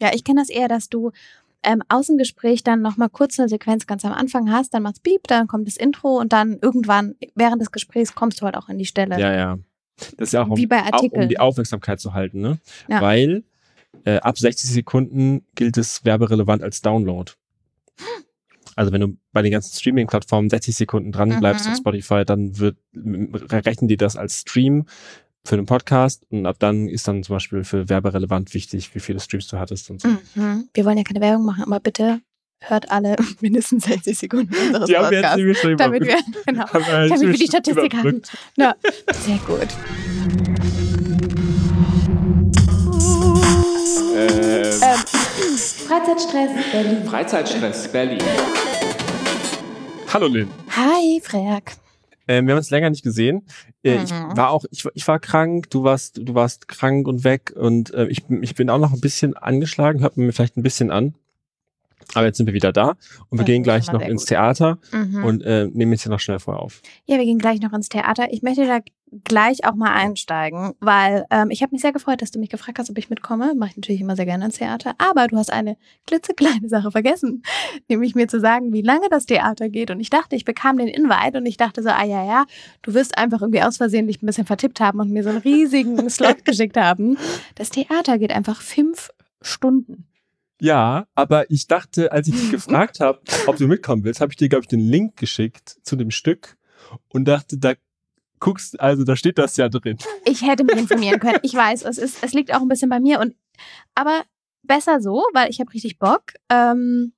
Ja, ich kenne das eher, dass du ähm, Außengespräch dann nochmal kurz eine Sequenz ganz am Anfang hast, dann macht's Beep, dann kommt das Intro und dann irgendwann während des Gesprächs kommst du halt auch in die Stelle. Ja, ja. Das ist ja auch, um, Wie bei auch Artikeln. um die Aufmerksamkeit zu halten, ne? Ja. Weil äh, ab 60 Sekunden gilt es werberelevant als Download. Also wenn du bei den ganzen Streaming-Plattformen 60 Sekunden dran bleibst Mhm. auf Spotify, dann wird rechnen die das als Stream für einen Podcast und ab dann ist dann zum Beispiel für werberelevant wichtig, wie viele Streams du hattest und so. Mhm. Wir wollen ja keine Werbung machen, aber bitte hört alle mindestens 60 Sekunden unseres Die haben wir jetzt schon Damit wir, genau, Haben wir damit wir die Statistik haben. überbrückt. Ja, sehr gut. Äh, Ähm, Freizeitstress Berlin. Freizeitstress Berlin. Hallo Lynn. Hi, Freak. Ähm, wir haben uns länger nicht gesehen. Äh, Ich Mhm. war auch, ich, war- ich war krank, du warst, du warst krank und weg und äh, ich, bin- ich bin auch noch ein bisschen angeschlagen, hört man mir vielleicht ein bisschen an. Aber jetzt sind wir wieder da und wir Das gehen gleich noch ins gut. Theater Mhm. und äh, nehmen jetzt hier noch schnell vorher auf. Ja, wir gehen gleich noch ins Theater. Ich möchte da gleich auch mal einsteigen, weil ähm, ich habe mich sehr gefreut, dass du mich gefragt hast, ob ich mitkomme. Mache ich natürlich immer sehr gerne ins Theater. Aber du hast eine klitzekleine Sache vergessen, nämlich mir zu sagen, wie lange das Theater geht. Und ich dachte, ich bekam den Invite und ich dachte so, ah ja, ja, du wirst einfach irgendwie aus Versehen dich ein bisschen vertippt haben und mir so einen riesigen Slot geschickt haben. Das Theater geht einfach fünf Stunden. Ja, aber ich dachte, als ich dich gefragt habe, ob du mitkommen willst, habe ich dir, glaube ich, den Link geschickt zu dem Stück und dachte, da guckst, also da steht das ja drin. Ich hätte mich informieren können. Ich weiß, es, ist, es liegt auch ein bisschen bei mir. Und, aber besser so, weil ich habe richtig Bock. Ähm,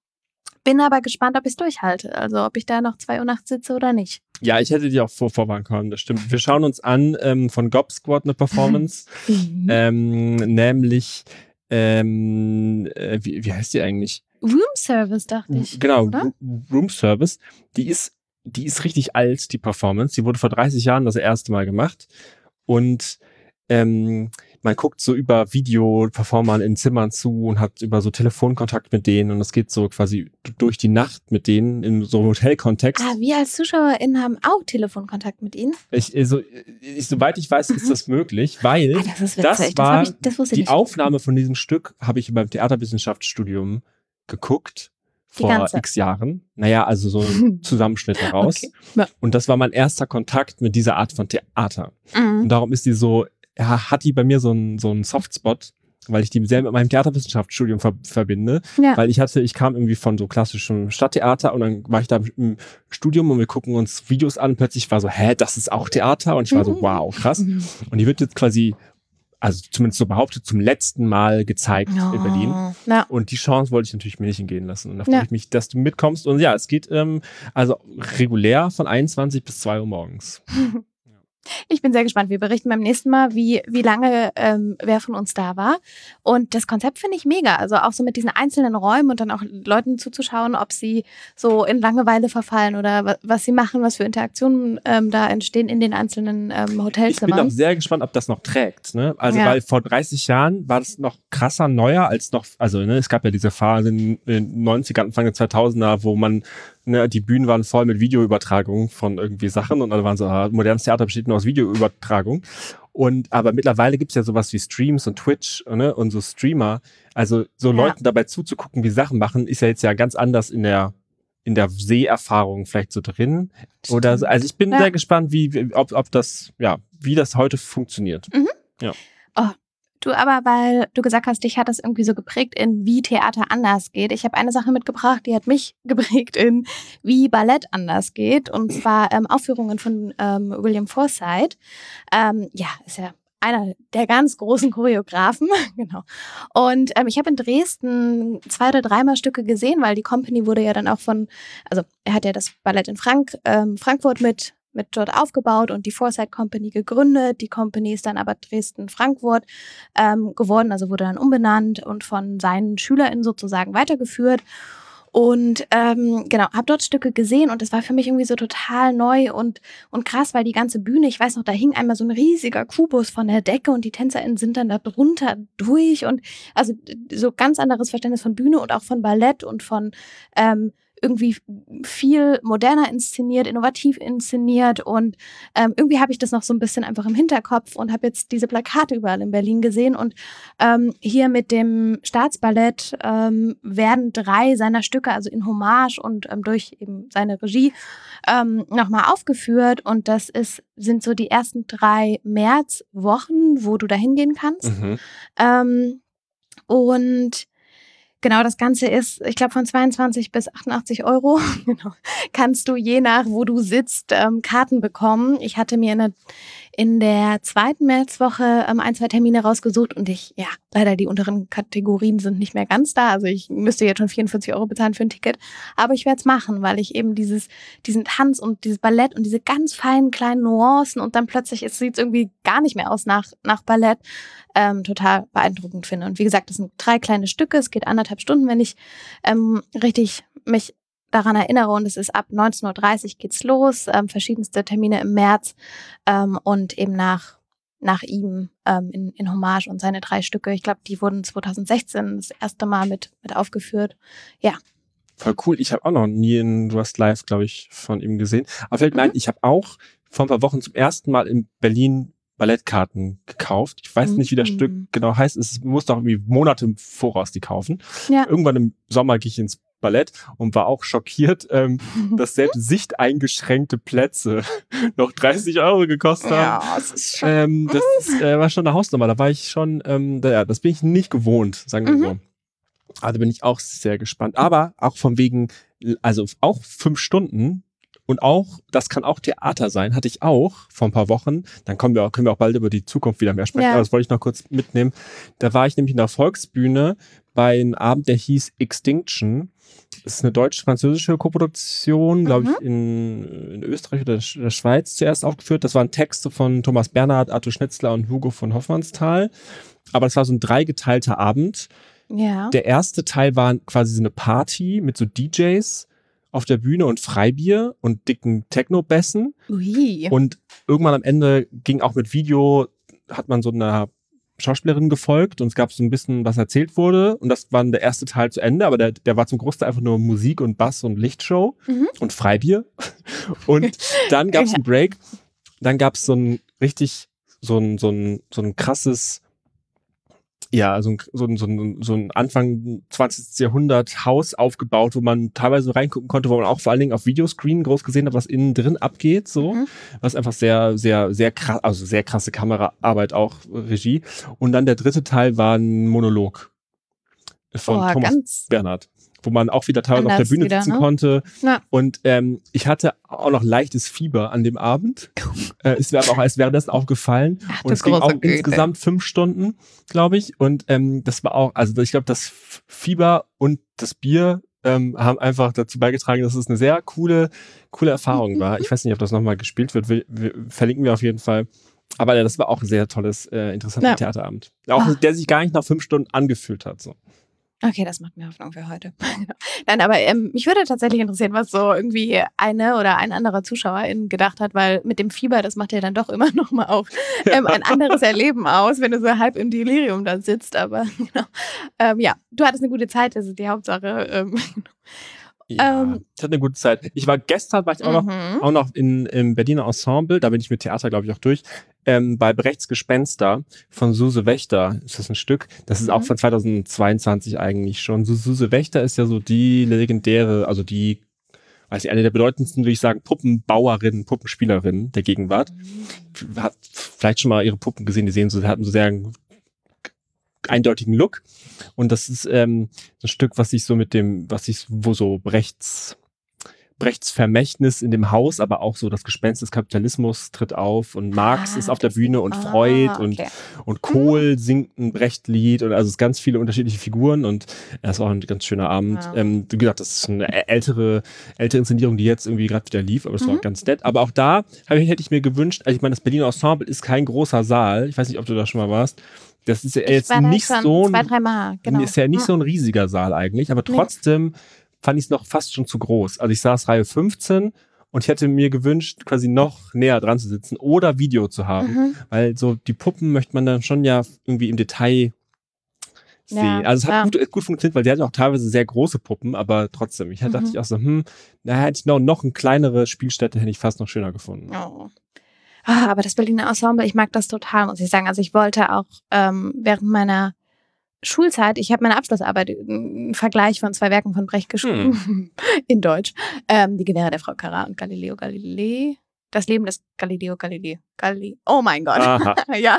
bin aber gespannt, ob ich es durchhalte. Also ob ich da noch zwei Uhr nachts sitze oder nicht. Ja, ich hätte dir auch vor vorwarnen können, das stimmt. Wir schauen uns an ähm, von Gob Squad eine Performance. ähm, nämlich, ähm, äh, wie, wie heißt die eigentlich? Room Service, dachte ich. genau, oder? Room Service. Die ist, die ist richtig alt, die Performance. Die wurde vor 30 Jahren das erste Mal gemacht. Und ähm, man guckt so über Video-Performern in Zimmern zu und hat über so Telefonkontakt mit denen und es geht so quasi durch die Nacht mit denen in so Hotelkontext. Ah, wir als ZuschauerInnen haben auch Telefonkontakt mit ihnen. Ich, also, ich, soweit ich weiß, ist das möglich, weil Ah, das ist das war hab ich, das die nicht. Aufnahme von diesem Stück habe ich beim Theaterwissenschaftsstudium geguckt. Die Vor ganze. x Jahren. Naja, also so ein Zusammenschnitt daraus. Okay. Ja. Und das war mein erster Kontakt mit dieser Art von Theater. Und Mhm. darum ist die so, ja, hat die bei mir so einen so einen Softspot, weil ich die sehr mit meinem Theaterwissenschaftsstudium ver verbinde. Ja. Weil ich hatte, ich kam irgendwie von so klassischem Stadttheater und dann war ich da im Studium und wir gucken uns Videos an. Und plötzlich war so, hä, das ist auch Theater? Und ich war so, wow, krass. Mhm. Und die wird jetzt quasi, also zumindest so behauptet, zum letzten Mal gezeigt in Berlin. Oh. Ja. Und die Chance wollte ich natürlich mir nicht entgehen lassen. Und da freue Ja. ich mich, dass du mitkommst. Und ja, es geht ähm, also regulär von 21 bis 2 Uhr morgens. Ich bin sehr gespannt. Wir berichten beim nächsten Mal, wie, wie lange ähm, wer von uns da war. Und das Konzept finde ich mega. Also auch so mit diesen einzelnen Räumen und dann auch Leuten zuzuschauen, ob sie so in Langeweile verfallen oder wa- was sie machen, was für Interaktionen ähm, da entstehen in den einzelnen ähm, Ich bin auch Hotelzimmern. sehr gespannt, ob das noch trägt. Ne? Also, Ja. weil vor 30 Jahren war das noch krasser neuer als noch, also ne, es gab ja diese Phase in den 90er, Anfang der 2000er, wo man, ne, die Bühnen waren voll mit Videoübertragung von irgendwie Sachen und dann waren so, ah, modernes Theater besteht nur aus Videoübertragung. Und aber mittlerweile gibt's ja sowas wie Streams und Twitch ne, und so Streamer. Also so Ja. Leuten dabei zuzugucken, wie Sachen machen, ist ja jetzt ja ganz anders in der in der Seherfahrung vielleicht so drin. Oder so. Also ich bin Ja. sehr gespannt, wie, wie- ob, ob das, ja, wie das heute funktioniert. Du aber, weil du gesagt hast, dich hat das irgendwie so geprägt in wie Theater anders geht. Ich habe eine Sache mitgebracht, die hat mich geprägt in wie Ballett anders geht. Und zwar ähm, Aufführungen von ähm, William Forsythe. Ähm, ja, ist ja einer der ganz großen Choreografen, genau. Und ähm, ich habe in Dresden zwei oder dreimal Stücke gesehen, weil die Company wurde ja dann auch von, also er hat ja das Ballett in Frank, ähm, Frankfurt mit mit dort aufgebaut und die Foresight Company gegründet. Die Company ist dann aber Dresden-Frankfurt ähm, geworden, also wurde dann umbenannt und von seinen SchülerInnen sozusagen weitergeführt. Und ähm, genau, habe dort Stücke gesehen und es war für mich irgendwie so total neu und, und krass, weil die ganze Bühne, ich weiß noch, da hing einmal so ein riesiger Kubus von der Decke und die TänzerInnen sind dann da drunter durch und also so ganz anderes Verständnis von Bühne und auch von Ballett und von ähm, irgendwie viel moderner inszeniert, innovativ inszeniert und ähm, irgendwie habe ich das noch so ein bisschen einfach im Hinterkopf und habe jetzt diese Plakate überall in Berlin gesehen und ähm, hier mit dem Staatsballett ähm, werden drei seiner Stücke, also in Hommage und ähm, durch eben seine Regie, ähm, nochmal aufgeführt und das ist, sind so die ersten drei Märzwochen, wo du da hingehen kannst. Mhm. Ähm, und genau, das Ganze ist, ich glaube, von 22 bis 88 Euro. genau. Kannst du je nach, wo du sitzt, ähm, Karten bekommen. Ich hatte mir eine, in der zweiten Märzwoche ähm, ein, zwei Termine rausgesucht und ich, ja, leider die unteren Kategorien sind nicht mehr ganz da. Also ich müsste jetzt schon 44 Euro bezahlen für ein Ticket. Aber ich werde es machen, weil ich eben dieses, diesen Tanz und dieses Ballett und diese ganz feinen kleinen Nuancen und dann plötzlich sieht es irgendwie gar nicht mehr aus nach, nach Ballett, ähm, total beeindruckend finde. Und wie gesagt, das sind drei kleine Stücke. Es geht anderthalb Stunden, wenn ich ähm, richtig mich daran erinnere und es ist ab 19.30 Uhr geht's los, ähm, verschiedenste Termine im März ähm, und eben nach, nach ihm ähm, in, in Hommage und seine drei Stücke. Ich glaube, die wurden 2016 das erste Mal mit, mit aufgeführt. Ja. Voll cool. Ich habe auch noch nie in Du hast live, glaube ich, von ihm gesehen. Aber mir Mhm. ein, ich habe auch vor ein paar Wochen zum ersten Mal in Berlin Ballettkarten gekauft. Ich weiß nicht, wie das Mhm. Stück genau heißt. Es musste auch irgendwie Monate im Voraus die kaufen. Ja. Irgendwann im Sommer gehe ich ins Ballett und war auch schockiert, ähm, dass selbst sichteingeschränkte Plätze noch 30 Euro gekostet haben. ja, es ist schon. Ähm, das ist, äh, war schon eine Hausnummer. Da war ich schon, ähm, da, ja, das bin ich nicht gewohnt, sagen wir Mhm. so. Also bin ich auch sehr gespannt. Aber auch von wegen, also auch fünf Stunden und auch, das kann auch Theater sein, hatte ich auch vor ein paar Wochen. Dann kommen wir auch, können wir auch bald über die Zukunft wieder mehr sprechen. Ja. Aber das wollte ich noch kurz mitnehmen. Da war ich nämlich in der Volksbühne bei einem Abend, der hieß Extinction. Das ist eine deutsch-französische Koproduktion, glaube Mhm. ich, in, in Österreich oder der Schweiz zuerst aufgeführt. Das waren Texte von Thomas Bernhard, Arthur Schnitzler und Hugo von Hoffmannsthal. Aber es war so ein dreigeteilter Abend. Ja. Der erste Teil war quasi so eine Party mit so DJs auf der Bühne und Freibier und dicken Techno-Bässen. Und irgendwann am Ende ging auch mit Video, hat man so einer Schauspielerin gefolgt und es gab so ein bisschen, was erzählt wurde. Und das war der erste Teil zu Ende, aber der, der war zum Großteil einfach nur Musik und Bass und Lichtshow Mhm. und Freibier. Und dann gab es einen Break. Dann gab es so ein richtig, so ein, so ein, so ein krasses, ja, so ein, so ein, so ein, so ein Anfang 20. Jahrhundert Haus aufgebaut, wo man teilweise reingucken konnte, wo man auch vor allen Dingen auf Videoscreen groß gesehen hat, was innen drin abgeht, so. Mhm. Was einfach sehr, sehr, sehr krass, also sehr krasse Kameraarbeit auch, Regie. Und dann der dritte Teil war ein Monolog von Boah, Thomas. Bernhard, wo man auch wieder teilweise auf der Anders Bühne wieder, sitzen ne? konnte. Ja. Und ähm, ich hatte auch noch leichtes Fieber an dem Abend. äh, es wäre aber auch erst währenddessen aufgefallen. Ach, Und es ging auch Güte. insgesamt fünf Stunden, glaube ich. Und ähm, das war auch, also ich glaube, das Fieber und das Bier ähm, haben einfach dazu beigetragen, dass es eine sehr coole, coole Erfahrung war. Ich weiß nicht, ob das nochmal gespielt wird. Wir, wir, verlinken wir auf jeden Fall. Aber ja, das war auch ein sehr tolles, äh, interessanter Ja. Theaterabend. Auch Ah. der sich gar nicht nach fünf Stunden angefühlt hat. So. Okay, das macht mir Hoffnung für heute. Genau. Nein, aber ähm, mich würde tatsächlich interessieren, was so irgendwie eine oder ein anderer Zuschauerin gedacht hat, weil mit dem Fieber, das macht ja dann doch immer noch mal auch ähm, ein anderes Erleben aus, wenn du so halb im Delirium da sitzt. Aber genau. ähm, ja, du hattest eine gute Zeit, das ist die Hauptsache. Ähm, Ja, Ähm. ich hatte eine gute Zeit. Ich war gestern, war ich auch noch mhm. auch noch in, im Berliner Ensemble, da bin ich mit Theater, glaube ich, auch durch, ähm, bei Brechts Gespenster von Suse Wächter ist das ein Stück. Das ist auch Mhm. von 2022 eigentlich schon. Su- Suse Wächter ist ja so die legendäre, also die, weiß ich, eine der bedeutendsten, würde ich sagen, Puppenbauerinnen, Puppenspielerinnen der Gegenwart. Hat vielleicht schon mal ihre Puppen gesehen, die sehen so, hatten so sehr einen eindeutigen Look. Und das ist ähm, ein Stück, was sich so mit dem, was sich, wo so Brechts, Brechts Vermächtnis in dem Haus, aber auch so das Gespenst des Kapitalismus tritt auf und Marx Ah, ist auf der Bühne und Ah, Freud und, okay. und Kohl singt ein Brecht-Lied und also es ist ganz viele unterschiedliche Figuren und es war auch ein ganz schöner Abend. Ja. Ähm, wie gesagt, das ist eine ältere, ältere Inszenierung, die jetzt irgendwie gerade wieder lief, aber es war Mhm. ganz nett. Aber auch da ich, hätte ich mir gewünscht, also ich meine, das Berliner Ensemble ist kein großer Saal. Ich weiß nicht, ob du da schon mal warst. Das ist ja jetzt nicht so ein zwei, dreimal, genau. ist ja nicht Mhm. so ein riesiger Saal eigentlich, aber Nee. trotzdem fand ich es noch fast schon zu groß. Also ich saß Reihe 15 und ich hätte mir gewünscht, quasi noch näher dran zu sitzen oder Video zu haben, Mhm. weil so die Puppen möchte man dann schon ja irgendwie im Detail sehen. Ja, also es hat ja. gut, gut funktioniert, weil die hatten auch teilweise sehr große Puppen, aber trotzdem. Ich dachte Mhm. ich auch so, hm, da hätte ich noch, noch eine kleinere Spielstätte, hätte ich fast noch schöner gefunden. Oh. Ah, aber das Berliner Ensemble, ich mag das total, muss ich sagen. Also ich wollte auch ähm, während meiner Schulzeit, ich habe meine Abschlussarbeit, einen Vergleich von zwei Werken von Brecht geschrieben, in Deutsch. Ähm, die Gewehre der Frau Cara und Galileo Galilei. Das Leben des Galileo Galilei. Galilei. Oh mein Gott. Ja,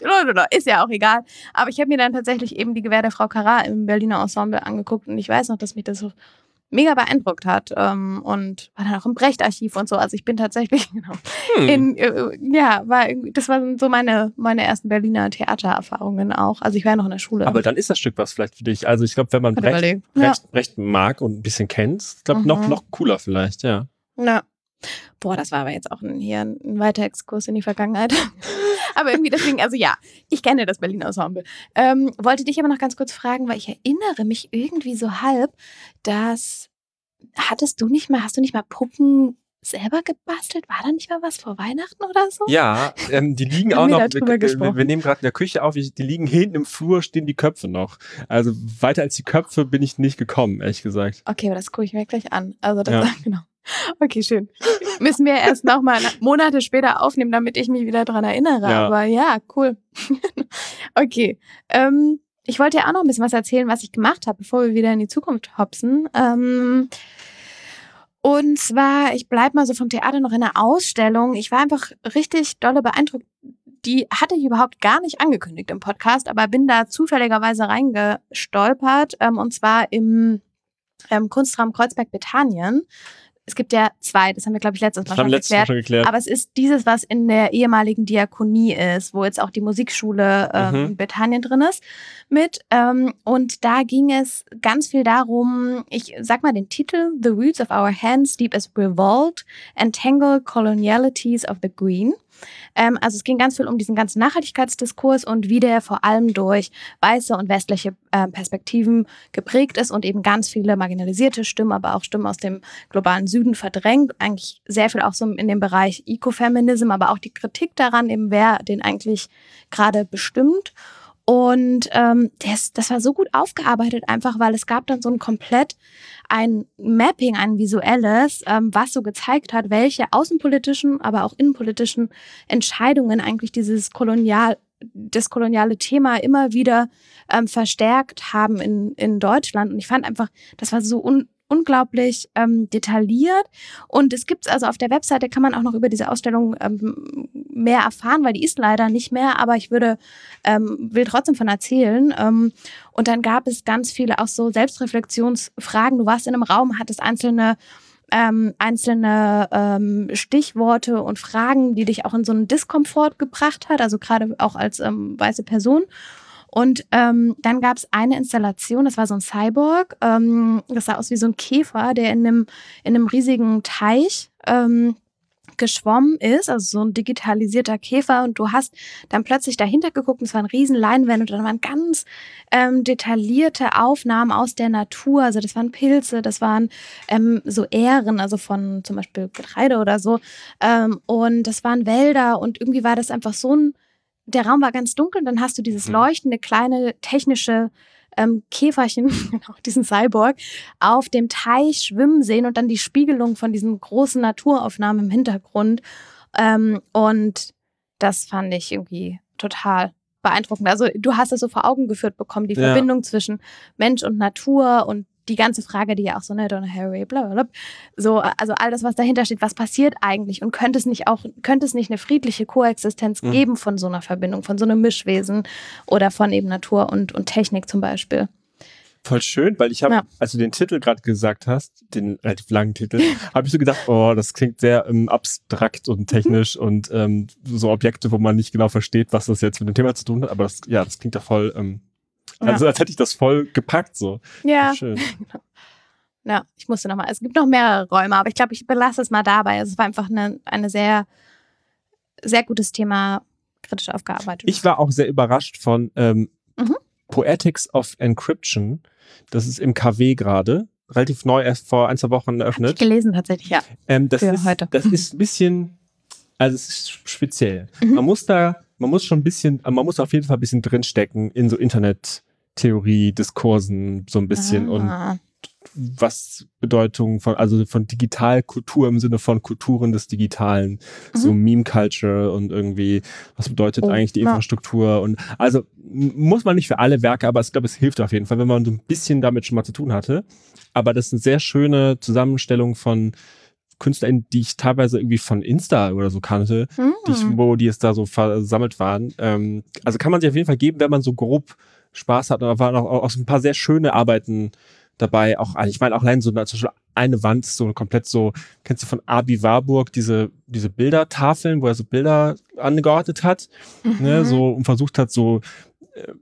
genau. Ist ja auch egal. Aber ich habe mir dann tatsächlich eben die Gewehre der Frau Cara im Berliner Ensemble angeguckt und ich weiß noch, dass mich das so mega beeindruckt hat ähm, und war dann auch im Brecht-Archiv und so. Also ich bin tatsächlich genau, Hm. in, äh, ja, war, das waren so meine, meine ersten Berliner Theatererfahrungen auch. Also ich war ja noch in der Schule. aber dann ist das Stück was vielleicht für dich. Also ich glaube, wenn man Brecht. Ja. Brecht, Brecht mag und ein bisschen kennt, ich glaube, noch, Mhm. noch cooler vielleicht, ja. Ja. Boah, das war aber jetzt auch ein, hier ein, ein weiter Exkurs in die Vergangenheit. Aber irgendwie deswegen, also ja, ich kenne das Berliner Ensemble. Ähm, wollte dich aber noch ganz kurz fragen, weil ich erinnere mich irgendwie so halb, dass hattest du nicht mal, hast du nicht mal Puppen selber gebastelt? War da nicht mal was vor Weihnachten oder so? Ja, ähm, die liegen auch noch, darüber wir, wir, wir nehmen gerade in der Küche auf, ich- die liegen hinten im Flur, stehen die Köpfe noch. Also weiter als die Köpfe bin ich nicht gekommen, ehrlich gesagt. Okay, aber das gucke ich mir gleich an. Also das Ja. genau. Okay, schön. Müssen wir erst nochmal Monate später aufnehmen, damit ich mich wieder dran erinnere. Ja. Aber ja, cool. okay. Ähm, ich wollte ja auch noch ein bisschen was erzählen, was ich gemacht habe, bevor wir wieder in die Zukunft hopsen. Ähm, und zwar, ich bleib mal so vom Theater noch in der Ausstellung. Ich war einfach richtig dolle beeindruckt. Die hatte ich überhaupt gar nicht angekündigt im Podcast, aber bin da zufälligerweise reingestolpert. Ähm, und zwar im ähm, Kunstraum Kreuzberg-Bethanien. Es gibt ja zwei, das haben wir, glaube ich, letztes Mal schon letztes Mal geklärt. schon geklärt. Aber es ist dieses, was in der ehemaligen Diakonie ist, wo jetzt auch die Musikschule ähm, Mhm. Bethanien drin ist mit. Ähm, und da ging es ganz viel darum, ich sag mal den Titel, The Roots of Our Hands, Deep as Revolt, Entangle Colonialities of the Green. Ähm, also es ging ganz viel um diesen ganzen Nachhaltigkeitsdiskurs und wie der vor allem durch weiße und westliche äh, Perspektiven geprägt ist und eben ganz viele marginalisierte Stimmen, aber auch Stimmen aus dem globalen Süden verdrängt. Eigentlich sehr viel auch so in dem Bereich Ecofeminism, aber auch die Kritik daran, eben wer den eigentlich gerade bestimmt. Und ähm, das, das war so gut aufgearbeitet, einfach weil es gab dann so ein komplett ein Mapping, ein visuelles, ähm, was so gezeigt hat, welche außenpolitischen, aber auch innenpolitischen Entscheidungen eigentlich dieses Kolonial, das koloniale Thema immer wieder ähm, verstärkt haben in, in Deutschland. Und ich fand einfach, das war so un, unglaublich ähm, detailliert. Und es gibt also auf der Webseite, kann man auch noch über diese Ausstellung ähm, mehr erfahren, weil die ist leider nicht mehr, aber ich würde, ähm, will trotzdem von erzählen. Ähm, und dann gab es ganz viele auch so Selbstreflexionsfragen. Du warst in einem Raum, hattest einzelne ähm, einzelne ähm, Stichworte und Fragen, die dich auch in so einen Diskomfort gebracht hat, also gerade auch als ähm, weiße Person. Und ähm, dann gab es eine Installation, das war so ein Cyborg, ähm, das sah aus wie so ein Käfer, der in einem, in einem riesigen Teich ähm, geschwommen ist, also so ein digitalisierter Käfer. Und du hast dann plötzlich dahinter geguckt und es war ein riesen Leinwand und dann waren ganz ähm, detaillierte Aufnahmen aus der Natur, also das waren Pilze, das waren ähm, so Ähren, also von zum Beispiel Getreide oder so. Ähm, und das waren Wälder und irgendwie war das einfach so ein, der Raum war ganz dunkel, dann hast du dieses Mhm. leuchtende kleine technische ähm, Käferchen, genau, diesen Cyborg, auf dem Teich schwimmen sehen und dann die Spiegelung von diesen großen Naturaufnahmen im Hintergrund. Ähm, und das fand ich irgendwie total beeindruckend. Also du hast es so vor Augen geführt bekommen, die Ja. Verbindung zwischen Mensch und Natur und die ganze Frage, die ja auch so, ne, Donna Harry, bla, bla, bla. So, also all das, was dahinter steht, was passiert eigentlich und könnte es nicht auch, könnte es nicht eine friedliche Koexistenz Mhm. geben von so einer Verbindung, von so einem Mischwesen oder von eben Natur und, und Technik zum Beispiel? Voll schön, weil ich habe, Ja. als du den Titel gerade gesagt hast, den relativ langen Titel, habe ich so gedacht, oh, das klingt sehr ähm, abstrakt und technisch und ähm, so Objekte, wo man nicht genau versteht, was das jetzt mit dem Thema zu tun hat. Aber das, ja, das klingt ja voll, ähm, Ja. also als hätte ich das voll gepackt so. Ja, Schön. Ja, ich musste nochmal. Es gibt noch mehrere Räume, aber ich glaube, ich belasse es mal dabei. Es war einfach eine, eine sehr, sehr gutes Thema, kritisch aufgearbeitet. Ich war auch sehr überrascht von ähm, Mhm. Poetics of Encryption. Das ist im KW gerade, relativ neu, erst vor ein, zwei Wochen Hab ich eröffnet. gelesen tatsächlich, ja. Ähm, das, für ist, heute. das ist ein bisschen, also es ist speziell. Mhm. Man muss da, man muss schon ein bisschen, man muss auf jeden Fall ein bisschen drinstecken in so Internet Theorie, Diskursen so ein bisschen und Ah. was Bedeutung von, also von Digitalkultur im Sinne von Kulturen des Digitalen, so Meme-Culture und irgendwie, was bedeutet Mhm. Oh, eigentlich die ja. Infrastruktur und also muss man nicht für alle Werke, aber ich glaube, es hilft auf jeden Fall, wenn man so ein bisschen damit schon mal zu tun hatte. Aber das ist eine sehr schöne Zusammenstellung von KünstlerInnen, die ich teilweise irgendwie von Insta oder so kannte, die ich, Hm. wo die es da so versammelt waren. Ähm, also kann man sich auf jeden Fall geben, wenn man so grob Spaß hat. Und da waren auch, auch so ein paar sehr schöne Arbeiten dabei. Auch, also ich meine, auch allein so eine, zum Beispiel eine Wand ist so komplett so, kennst du von Abi Warburg diese, diese Bildertafeln, wo er so Bilder angeordnet hat, ne, Mhm. so und versucht hat, so äh,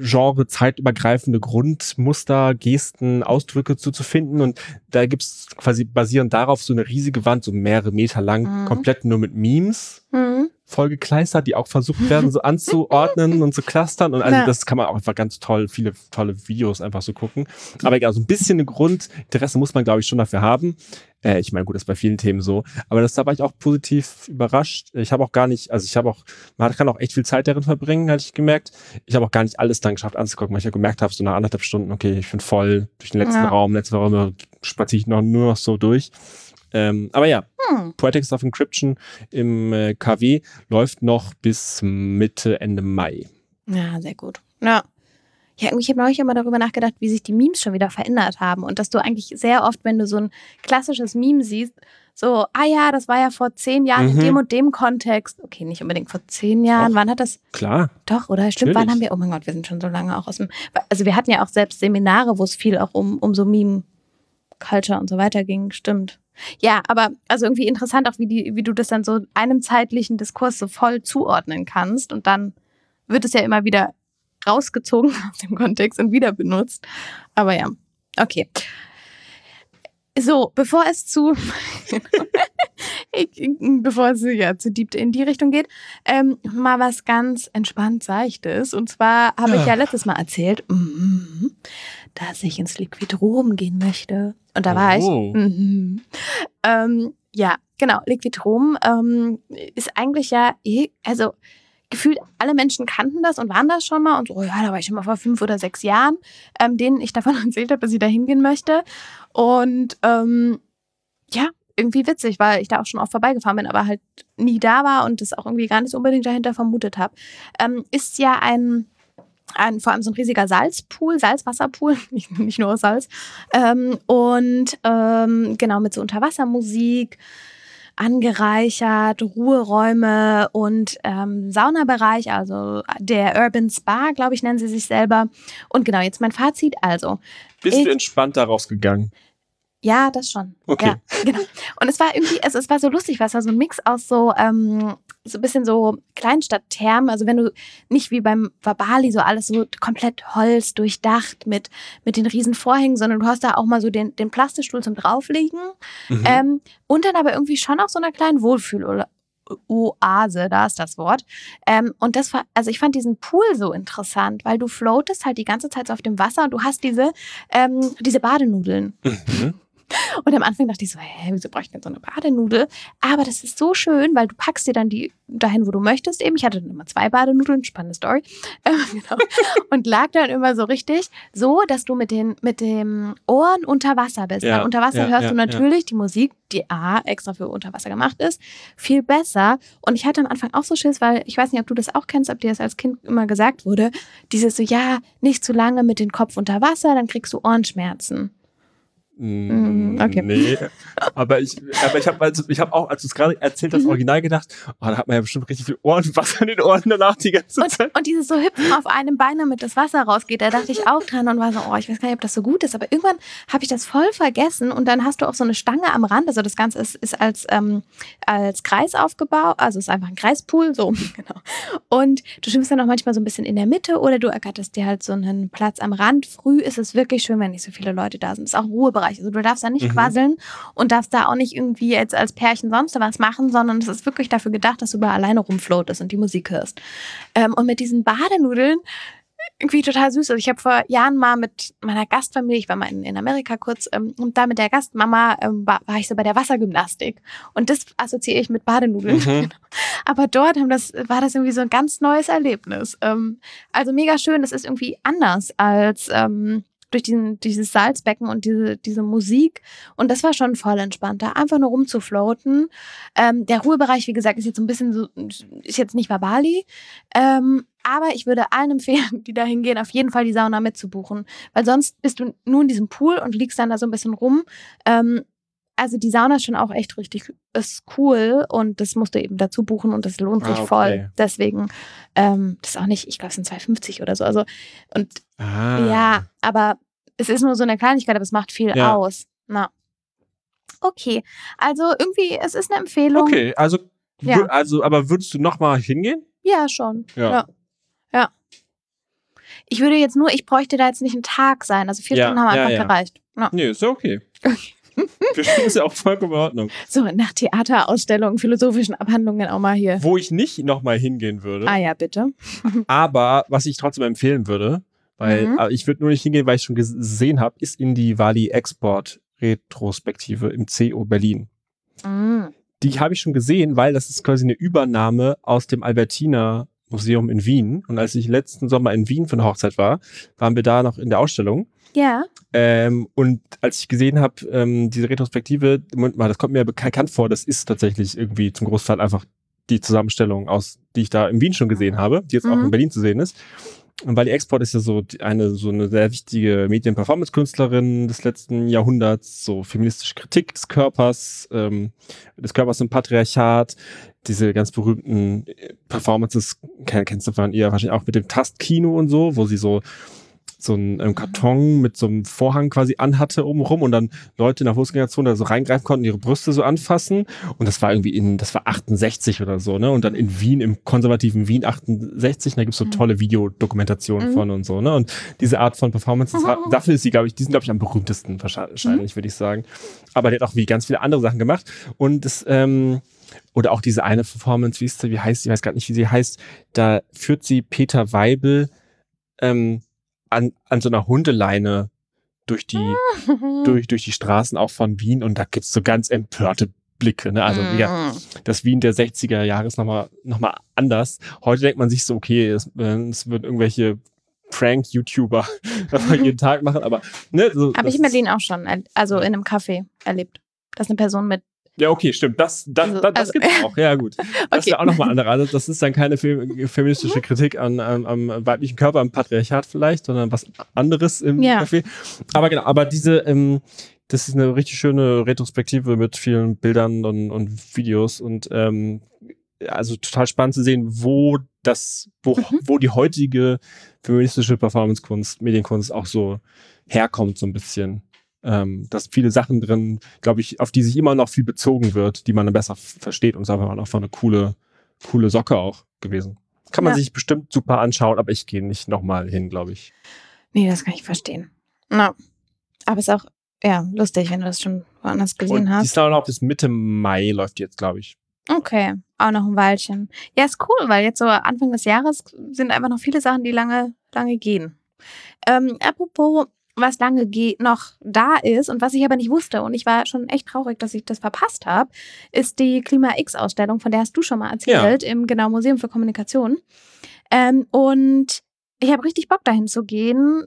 Genre zeitübergreifende Grundmuster, Gesten, Ausdrücke zu, zu finden. Und da gibt's quasi basierend darauf so eine riesige Wand, so mehrere Meter lang, Mhm. komplett nur mit Memes Mhm. Vollgekleistert, die auch versucht werden, so anzuordnen und zu clustern. Und also das kann man auch einfach ganz toll, viele tolle Videos einfach so gucken. Aber egal, so ein bisschen ein Grundinteresse muss man, glaube ich, schon dafür haben. Äh, ich meine, gut, das ist bei vielen Themen so. Aber das, da war ich auch positiv überrascht. Ich habe auch gar nicht, also ich habe auch, man kann auch echt viel Zeit darin verbringen, hatte ich gemerkt. Ich habe auch gar nicht alles dann geschafft anzugucken, weil ich ja gemerkt habe, so nach anderthalb Stunden, okay, ich bin voll durch den letzten Ja. Raum, letzten Raum spaziere ich noch, nur noch so durch. Ähm, aber ja, Hm. Poetics of Encryption im äh, KW läuft noch bis Mitte, Ende Mai. Ja, sehr gut. Ja. Ja, irgendwie, ich habe neulich immer darüber nachgedacht, wie sich die Memes schon wieder verändert haben. Und dass du eigentlich sehr oft, wenn du so ein klassisches Meme siehst, so, ah ja, das war ja vor zehn Jahren in Mhm. dem und dem Kontext. Okay, nicht unbedingt vor zehn Jahren. Doch. Wann hat das? Klar. Doch, oder? Stimmt, wann Natürlich. haben wir? Oh mein Gott, wir sind schon so lange auch aus dem. Also, wir hatten ja auch selbst Seminare, wo es viel auch um, um so Meme-Culture und so weiter ging. Stimmt. Ja, aber also irgendwie interessant auch, wie, die, wie du das dann so einem zeitlichen Diskurs so voll zuordnen kannst. Und dann wird es ja immer wieder rausgezogen aus dem Kontext und wieder benutzt. Aber ja, okay. So, bevor es zu, bevor es ja zu deep in die Richtung geht, ähm, mal was ganz entspannt Seichtes. Und zwar habe ich ja letztes Mal erzählt, mhm, dass ich ins Liquid Rom gehen möchte. Und da war Oh. ich. Mhm. Ähm, ja, genau. Liquid Rom ähm, ist eigentlich ja, eh- also gefühlt alle Menschen kannten das und waren das schon mal und so, ja, da war ich schon mal vor fünf oder sechs Jahren, ähm, denen ich davon erzählt habe, dass ich da hingehen möchte. Und ähm, ja, irgendwie witzig, weil ich da auch schon oft vorbeigefahren bin, aber halt nie da war und das auch irgendwie gar nicht unbedingt dahinter vermutet habe. Ähm, ist ja ein, ein, vor allem so ein riesiger Salzpool, Salzwasserpool, nicht, nicht nur aus Salz. Ähm, und ähm, genau mit so Unterwassermusik angereichert, Ruheräume und ähm, Saunabereich, also der Urban Spa, glaube ich, nennen sie sich selber. Und genau, jetzt mein Fazit. Also, Bist Ich- du entspannt daraus gegangen? Ja, das schon. Okay. Ja, genau. Und es war irgendwie, also es war so lustig, es war so ein Mix aus so, ähm, so ein bisschen so Kleinstadtthermen. Also wenn du nicht wie beim Wabali so alles so komplett Holz durchdacht mit, mit den riesen Vorhängen, sondern du hast da auch mal so den, den Plastikstuhl zum drauflegen. Mhm. Ähm, und dann aber irgendwie schon auch so einer kleinen Wohlfühl-Oase, da ist das Wort. Ähm, und das war, also ich fand diesen Pool so interessant, weil du floatest halt die ganze Zeit so auf dem Wasser und du hast diese, ähm, diese Badenudeln. Mhm. Und am Anfang dachte ich so, hä, wieso brauche ich denn so eine Badenudel? Aber das ist so schön, weil du packst dir dann die dahin, wo du möchtest. Eben, ich hatte dann immer zwei Badenudeln, spannende Story. Ähm, genau. Und lag dann immer so richtig, so, dass du mit den mit dem Ohren unter Wasser bist. Ja, weil unter Wasser ja, hörst ja, du natürlich die Musik, die A extra für unter Wasser gemacht ist, viel besser. Und ich hatte am Anfang auch so Schiss, weil ich weiß nicht, ob du das auch kennst, ob dir das als Kind immer gesagt wurde, dieses so, ja, nicht zu lange mit dem Kopf unter Wasser, dann kriegst du Ohrenschmerzen. Mm, okay. Nee, aber ich, aber ich habe also, ich habe auch, als du es gerade erzählt hast, original gedacht, oh, da hat man ja bestimmt richtig viel Ohrenwasser in den Ohren danach die ganze Und, Zeit. und dieses so hüpfen auf einem Bein, damit das Wasser rausgeht, da dachte ich auch dran und war so, oh, ich weiß gar nicht, ob das so gut ist. Aber irgendwann habe ich das voll vergessen und dann hast du auch so eine Stange am Rand. Also das Ganze ist, ist als, ähm, als Kreis aufgebaut, also ist einfach ein Kreispool, so, genau. Und du schwimmst dann auch manchmal so ein bisschen in der Mitte oder du ergatterst dir halt so einen Platz am Rand. Früh ist es wirklich schön, wenn nicht so viele Leute da sind. Es ist auch ein Ruhebereich. Also du darfst da nicht Mhm. quasseln und darfst da auch nicht irgendwie jetzt als Pärchen sonst was machen, sondern es ist wirklich dafür gedacht, dass du da alleine rumfloatest und die Musik hörst. Ähm, und mit diesen Badenudeln irgendwie total süß. Also ich habe vor Jahren mal mit meiner Gastfamilie, ich war mal in, in Amerika kurz, ähm, und da mit der Gastmama ähm, war, war ich so bei der Wassergymnastik. Und das assoziiere ich mit Badenudeln. Mhm. Aber dort haben das, war das irgendwie so ein ganz neues Erlebnis. Ähm, also mega schön, das ist irgendwie anders als ähm, durch diesen, dieses Salzbecken und diese, diese Musik. Und das war schon voll entspannt, da einfach nur rumzufloaten. Ähm, der Ruhebereich, wie gesagt, ist jetzt so ein bisschen so, ist jetzt nicht Bali. Ähm, aber ich würde allen empfehlen, die da hingehen, auf jeden Fall die Sauna mitzubuchen. Weil sonst bist du nur in diesem Pool und liegst dann da so ein bisschen rum. Ähm, also die Sauna ist schon auch echt richtig, ist cool und das musst du eben dazu buchen und das lohnt Ah, sich okay. voll. Deswegen, ähm, das ist auch nicht, ich glaube, es sind 2,50 oder so. Also, und Ah. ja, aber es ist nur so eine Kleinigkeit, aber es macht viel Ja. aus. Na. Okay, also irgendwie, es ist eine Empfehlung. Okay, also, Ja. also, aber würdest du noch mal hingehen? Ja, schon. Ja. Ja. ja. Ich würde jetzt nur, ich bräuchte da jetzt nicht einen Tag sein. Also vier Stunden haben einfach gereicht. Ja. Nee, ist ja okay. Vier Stunden ist ja auch vollkommen in Ordnung. So, nach Theaterausstellungen, philosophischen Abhandlungen auch mal hier. Wo ich nicht noch mal hingehen würde, Ah ja, bitte. aber was ich trotzdem empfehlen würde, weil Mhm. aber ich würde nur nicht hingehen, weil ich schon gesehen habe, ist in die Wali Export Retrospektive im CO Berlin. Mm. Die habe ich schon gesehen, weil das ist quasi eine Übernahme aus dem Albertina Museum in Wien. Und als ich letzten Sommer in Wien für eine Hochzeit war, waren wir da noch in der Ausstellung. Ja. Ähm, und als ich gesehen habe, ähm, diese Retrospektive, Moment mal, das kommt mir bekannt vor, das ist tatsächlich irgendwie zum Großteil einfach die Zusammenstellung aus, die ich da in Wien schon gesehen habe, die jetzt auch Mhm. in Berlin zu sehen ist. Und die Export ist ja so eine so eine sehr wichtige Medien-Performance-Künstlerin des letzten Jahrhunderts, so feministische Kritik des Körpers, ähm, des Körpers im Patriarchat, diese ganz berühmten äh, Performances kenn- kennst du von ihr wahrscheinlich auch mit dem Tastkino und so, wo sie so so einen ähm, Karton mit so einem Vorhang quasi anhatte obenrum und dann Leute in der Fußgängerzone da so reingreifen konnten, ihre Brüste so anfassen. Und das war irgendwie in, das war 68 oder so, ne? Und dann in Wien, im konservativen Wien 68, da gibt's so Mhm. tolle Videodokumentationen Mhm. von und so, ne? Und diese Art von Performances, Mhm. hat- dafür ist sie, glaube ich, die sind, glaube ich, am berühmtesten wahrscheinlich, würde ich sagen. Aber die hat auch wie ganz viele andere Sachen gemacht. Und das, ähm, oder auch diese eine Performance, wie ist sie, wie heißt sie, ich weiß gar nicht, wie sie heißt, da führt sie Peter Weibel ähm, an, an so einer Hundeleine durch die, Mhm. durch, durch die Straßen auch von Wien und da gibt's so ganz empörte Blicke. Ne? Also ja, Mm. das Wien der 60er Jahre ist nochmal noch mal anders. Heute denkt man sich so, okay, es, äh, es wird irgendwelche Prank-YouTuber jeden Tag machen, aber ne, so, Habe ich in Berlin auch schon, er- also in einem Café erlebt. Dass eine Person mit. Ja, okay, stimmt. Das, das, Also- das, das also- gibt's auch. Ja, gut. Das ist Okay. ja auch nochmal andere. Also das ist dann keine fe- feministische Kritik an, an, am weiblichen Körper, am Patriarchat vielleicht, sondern was anderes im Ja. Café. Aber genau, aber diese, ähm, das ist eine richtig schöne Retrospektive mit vielen Bildern und, und Videos und ähm, also total spannend zu sehen, wo das, wo, Mhm. wo die heutige feministische Performancekunst, Medienkunst auch so herkommt, so ein bisschen. Ähm, dass viele Sachen drin, glaube ich, auf die sich immer noch viel bezogen wird, die man dann besser versteht und ist einfach auch eine coole, coole Socke auch gewesen. Kann man Ja. sich bestimmt super anschauen, aber ich gehe nicht nochmal hin, glaube ich. Nee, das kann ich verstehen. Na. Aber ist auch, ja, lustig, wenn du das schon woanders gesehen und die hast. ist auch noch bis Mitte Mai läuft die jetzt, glaube ich. Okay, auch noch ein Weilchen. Ja, ist cool, weil jetzt so Anfang des Jahres sind einfach noch viele Sachen, die lange, lange gehen. Ähm, apropos, was lange geht, noch da ist und was ich aber nicht wusste und ich war schon echt traurig, dass ich das verpasst habe, ist die Klima X-Ausstellung, von der hast du schon mal erzählt, im genau Museum für Kommunikation. Ähm, und ich habe richtig Bock dahin zu gehen.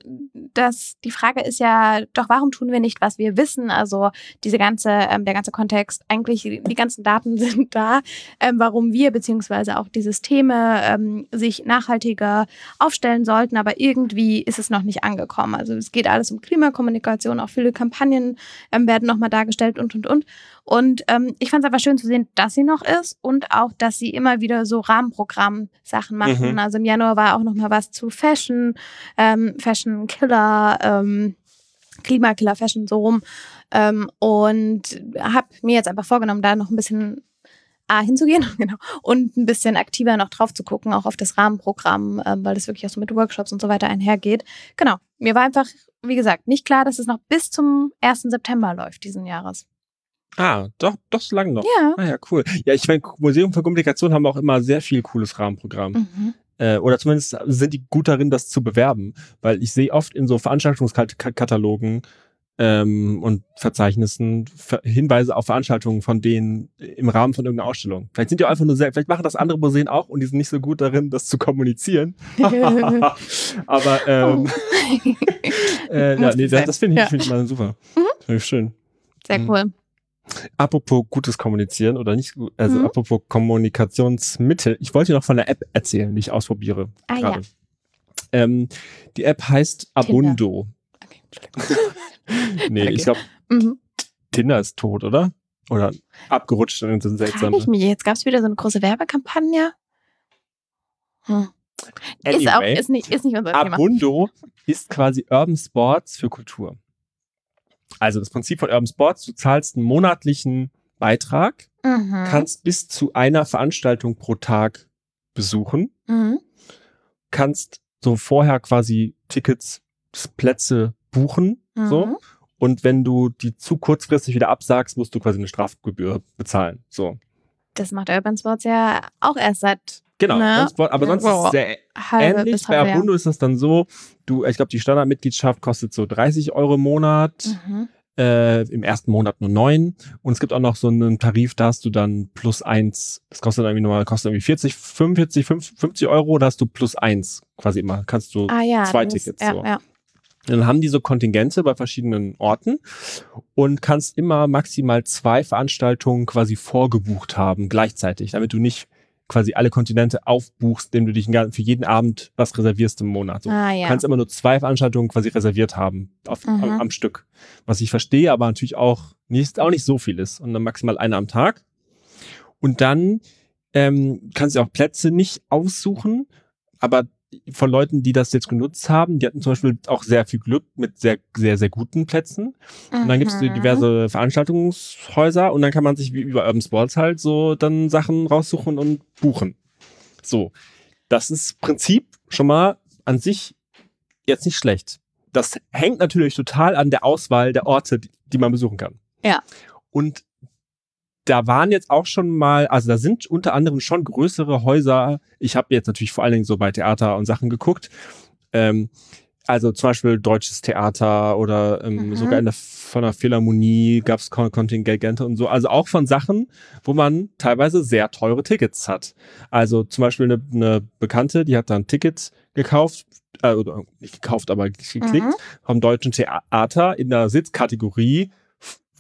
Das, die Frage ist ja, doch warum tun wir nicht, was wir wissen? Also diese ganze, ähm, der ganze Kontext, eigentlich die, ganzen Daten sind da, ähm, warum wir beziehungsweise auch die Systeme ähm, sich nachhaltiger aufstellen sollten, aber irgendwie ist es noch nicht angekommen. Also es geht alles um Klimakommunikation, auch viele Kampagnen ähm, werden nochmal dargestellt und und und. Und ähm, ich fand es einfach schön zu sehen, dass sie noch ist und auch, dass sie immer wieder so Rahmenprogramm-Sachen machen. Mhm. Also im Januar war auch nochmal was zu Fashion, ähm, Fashion Killer, ähm, Klimakiller Fashion so rum. Ähm, und habe mir jetzt einfach vorgenommen, da noch ein bisschen A, hinzugehen genau, und ein bisschen aktiver noch drauf zu gucken, auch auf das Rahmenprogramm, ähm, weil das wirklich auch so mit Workshops und so weiter einhergeht. Genau, mir war einfach, wie gesagt, nicht klar, dass es noch bis zum 1. September läuft diesen Jahres. Ah, doch, doch so lange noch. Ja. Ah ja, cool. Ja, ich meine, Museum für Kommunikation haben auch immer sehr viel cooles Rahmenprogramm. Mhm. Äh, oder zumindest sind die gut darin, das zu bewerben. Weil ich sehe oft in so Veranstaltungskatalogen ähm, und Verzeichnissen Ver Hinweise auf Veranstaltungen von denen im Rahmen von irgendeiner Ausstellung. Vielleicht sind die auch einfach nur sehr, vielleicht machen das andere Museen auch und die sind nicht so gut darin, das zu kommunizieren. Aber ähm, Oh. äh, ja, nee, das, das finde ich, Ja. find ich mal super. Finde ich schön. Sehr Mhm. cool. Apropos gutes Kommunizieren oder nicht, gut- also Mhm. apropos Kommunikationsmittel. Ich wollte dir noch von der App erzählen, die ich ausprobiere. Ah, ja. gerade. Ähm, die App heißt Abundo. Okay, Entschuldigung. Nee, Okay. ich glaube, Mhm. Tinder ist tot, oder? Oder abgerutscht in so Frage seltsame. ich mich. Jetzt gab es wieder so eine große Werbekampagne. Hm. Ist auch, Anyway, ist nicht, ist nicht unser Thema. Abundo ist quasi Urban Sports für Kultur. Also das Prinzip von Urban Sports, du zahlst einen monatlichen Beitrag, Mhm. kannst bis zu einer Veranstaltung pro Tag besuchen, Mhm. kannst so vorher quasi Tickets, Plätze buchen, so. Mhm. Und wenn du die zu kurzfristig wieder absagst, musst du quasi eine Strafgebühr bezahlen. So. Das macht Urban Sports ja auch erst seit Genau. Ne? Sport, aber sonst ist Wow. es sehr halbe ähnlich. Bei. Abundo ist es dann so, du, ich glaube, die Standardmitgliedschaft kostet so 30 Euro im Monat, Mhm. äh, im ersten Monat nur 9. Und es gibt auch noch so einen Tarif, da hast du dann plus eins. Das kostet dann irgendwie nochmal, kostet irgendwie 40, 45, 50 Euro, da hast du plus eins quasi immer. Kannst du Ah ja. zwei das- Tickets Ja, so. Dann haben die so Kontingente bei verschiedenen Orten und kannst immer maximal zwei Veranstaltungen quasi vorgebucht haben gleichzeitig, damit du nicht quasi alle Kontinente aufbuchst, indem du dich für jeden Abend was reservierst im Monat. So. Ah Du ja. kannst immer nur zwei Veranstaltungen quasi reserviert haben auf, Mhm. am, am Stück. Was ich verstehe, aber natürlich auch nicht, auch nicht so viel ist. Und dann maximal eine am Tag. Und dann ähm, kannst du auch Plätze nicht aussuchen, aber von Leuten, die das jetzt genutzt haben, die hatten zum Beispiel auch sehr viel Glück mit sehr, sehr, sehr guten Plätzen. Und dann gibt es Mhm. diverse Veranstaltungshäuser und dann kann man sich wie über Urban Sports halt so dann Sachen raussuchen und buchen. So. Das ist Prinzip schon mal an sich jetzt nicht schlecht. Das hängt natürlich total an der Auswahl der Orte, die, die man besuchen kann. Ja. Und da waren jetzt auch schon mal, also da sind unter anderem schon größere Häuser. Ich habe jetzt natürlich vor allen Dingen so bei Theater und Sachen geguckt. Ähm, also zum Beispiel Deutsches Theater oder ähm, Mhm. sogar in der, von der Philharmonie gab es Kontingente und so. Also auch von Sachen, wo man teilweise sehr teure Tickets hat. Also zum Beispiel eine, eine Bekannte, die hat da ein Ticket gekauft, äh, oder nicht gekauft, aber geklickt Mhm. vom Deutschen Theater in der Sitzkategorie